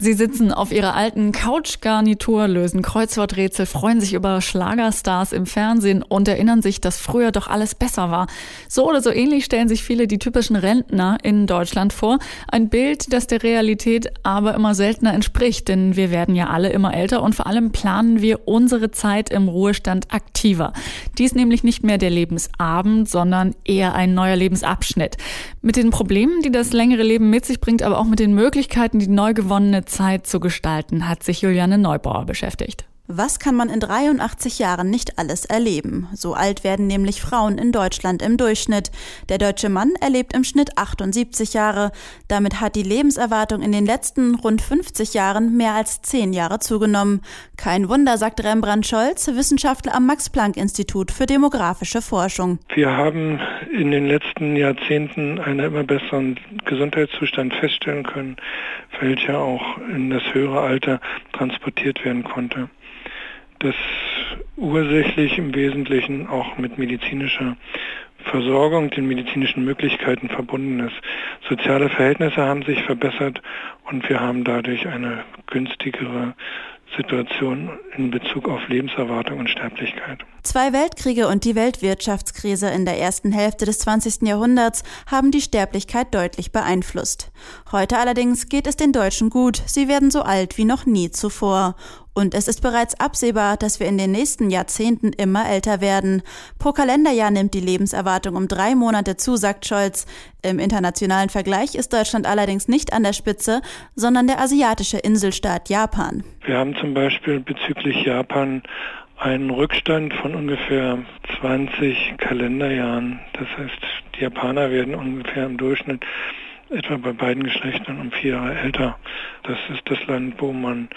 Sie sitzen auf ihrer alten Couchgarnitur, lösen Kreuzworträtsel, freuen sich über Schlagerstars im Fernsehen und erinnern sich, dass früher doch alles besser war. So oder so ähnlich stellen sich viele die typischen Rentner in Deutschland vor. Ein Bild, das der Realität aber immer seltener entspricht, denn wir werden ja alle immer älter und vor allem planen wir unsere Zeit im Ruhestand aktiver. Dies nämlich nicht mehr der Lebensabend, sondern eher ein neuer Lebensabschnitt. Mit den Problemen, die das längere Leben mit sich bringt, aber auch mit den Möglichkeiten, die neu gewonnene Zeit zu gestalten, hat sich Juliane Neubauer beschäftigt. Was kann man in 83 Jahren nicht alles erleben? So alt werden nämlich Frauen in Deutschland im Durchschnitt. Der deutsche Mann erlebt im Schnitt 78 Jahre. Damit hat die Lebenserwartung in den letzten rund 50 Jahren mehr als 10 Jahre zugenommen. Kein Wunder, sagt Rembrandt Scholz, Wissenschaftler am Max-Planck-Institut für demografische Forschung. Wir haben in den letzten Jahrzehnten einen immer besseren Gesundheitszustand feststellen können, welcher auch in das höhere Alter transportiert werden konnte das ursächlich im Wesentlichen auch mit medizinischer Versorgung, den medizinischen Möglichkeiten verbunden ist. Soziale Verhältnisse haben sich verbessert und wir haben dadurch eine günstigere Situation in Bezug auf Lebenserwartung und Sterblichkeit. Zwei Weltkriege und die Weltwirtschaftskrise in der ersten Hälfte des 20. Jahrhunderts haben die Sterblichkeit deutlich beeinflusst. Heute allerdings geht es den Deutschen gut, sie werden so alt wie noch nie zuvor. Und es ist bereits absehbar, dass wir in den nächsten Jahrzehnten immer älter werden. Pro Kalenderjahr nimmt die Lebenserwartung um drei Monate zu, sagt Scholz. Im internationalen Vergleich ist Deutschland allerdings nicht an der Spitze, sondern der asiatische Inselstaat Japan. Wir haben zum Beispiel bezüglich Japan einen Rückstand von ungefähr 20 Kalenderjahren. Das heißt, die Japaner werden ungefähr im Durchschnitt etwa bei beiden Geschlechtern um vier Jahre älter. Das ist das Land, wo man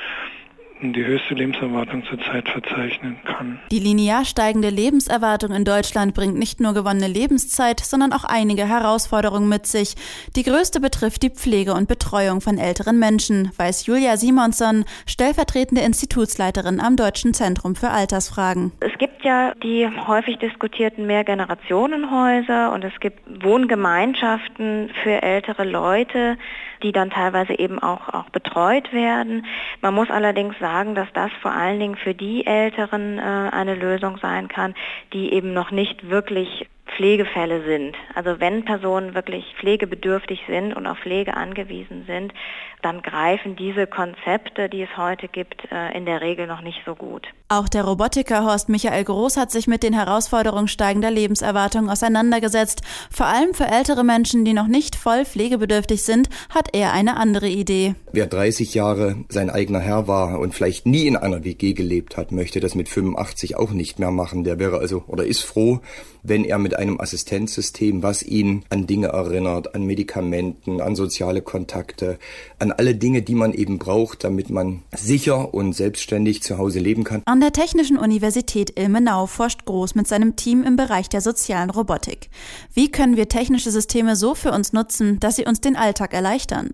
die höchste Lebenserwartung zurzeit verzeichnen kann. Die linear steigende Lebenserwartung in Deutschland bringt nicht nur gewonnene Lebenszeit, sondern auch einige Herausforderungen mit sich. Die größte betrifft die Pflege und Betreuung von älteren Menschen, weiß Julia Simonson, stellvertretende Institutsleiterin am Deutschen Zentrum für Altersfragen. Es gibt ja die häufig diskutierten Mehrgenerationenhäuser und es gibt Wohngemeinschaften für ältere Leute, die dann teilweise eben auch, auch betreut werden. Man muss allerdings sagen, dass das vor allen Dingen für die Älteren äh, eine Lösung sein kann, die eben noch nicht wirklich Pflegefälle sind. Also wenn Personen wirklich pflegebedürftig sind und auf Pflege angewiesen sind, dann greifen diese Konzepte, die es heute gibt, äh, in der Regel noch nicht so gut. Auch der Robotiker Horst Michael Groß hat sich mit den Herausforderungen steigender Lebenserwartung auseinandergesetzt. Vor allem für ältere Menschen, die noch nicht voll pflegebedürftig sind, hat er eine andere Idee. Wer 30 Jahre sein eigener Herr war und vielleicht nie in einer WG gelebt hat, möchte das mit 85 auch nicht mehr machen. Der wäre also oder ist froh, wenn er mit einem Assistenzsystem, was ihn an Dinge erinnert, an Medikamenten, an soziale Kontakte, an alle Dinge, die man eben braucht, damit man sicher und selbstständig zu Hause leben kann. An der Technischen Universität Ilmenau forscht Groß mit seinem Team im Bereich der sozialen Robotik. Wie können wir technische Systeme so für uns nutzen, dass sie uns den Alltag erleichtern?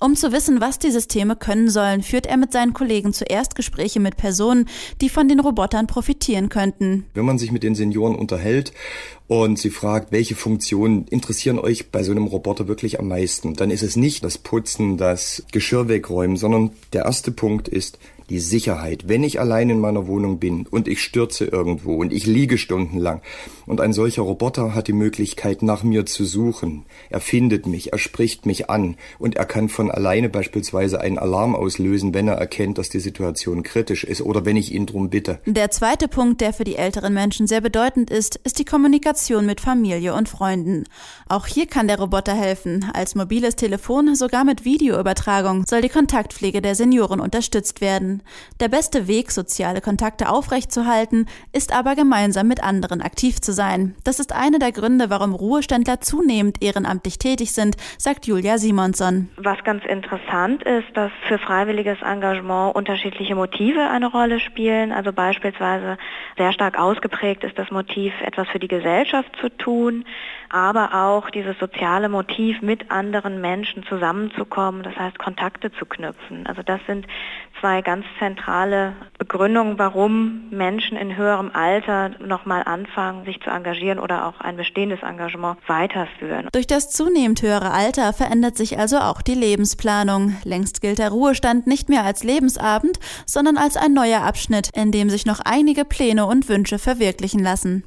Um zu wissen, was die Systeme können sollen, führt er mit seinen Kollegen zuerst Gespräche mit Personen, die von den Robotern profitieren könnten. Wenn man sich mit den Senioren unterhält, und sie fragt, welche Funktionen interessieren euch bei so einem Roboter wirklich am meisten, dann ist es nicht das Putzen, das Geschirr wegräumen, sondern der erste Punkt ist, die Sicherheit, wenn ich allein in meiner Wohnung bin und ich stürze irgendwo und ich liege stundenlang und ein solcher Roboter hat die Möglichkeit nach mir zu suchen. Er findet mich, er spricht mich an und er kann von alleine beispielsweise einen Alarm auslösen, wenn er erkennt, dass die Situation kritisch ist oder wenn ich ihn drum bitte. Der zweite Punkt, der für die älteren Menschen sehr bedeutend ist, ist die Kommunikation mit Familie und Freunden. Auch hier kann der Roboter helfen. Als mobiles Telefon, sogar mit Videoübertragung, soll die Kontaktpflege der Senioren unterstützt werden. Der beste Weg, soziale Kontakte aufrechtzuerhalten, ist aber gemeinsam mit anderen aktiv zu sein. Das ist einer der Gründe, warum Ruheständler zunehmend ehrenamtlich tätig sind, sagt Julia Simonson. Was ganz interessant ist, dass für freiwilliges Engagement unterschiedliche Motive eine Rolle spielen. Also beispielsweise sehr stark ausgeprägt ist das Motiv, etwas für die Gesellschaft zu tun, aber auch dieses soziale Motiv, mit anderen Menschen zusammenzukommen, das heißt Kontakte zu knüpfen. Also das sind zwei ganz zentrale Begründungen, warum Menschen in höherem Alter nochmal anfangen, sich zu engagieren oder auch ein bestehendes Engagement weiterführen. Durch das zunehmend höhere Alter verändert sich also auch die Lebensplanung. Längst gilt der Ruhestand nicht mehr als Lebensabend, sondern als ein neuer Abschnitt, in dem sich noch einige Pläne und Wünsche verwirklichen lassen.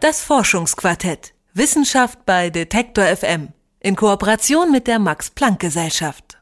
Das Forschungsquartett. Wissenschaft bei Detektor FM. In Kooperation mit der Max Planck Gesellschaft.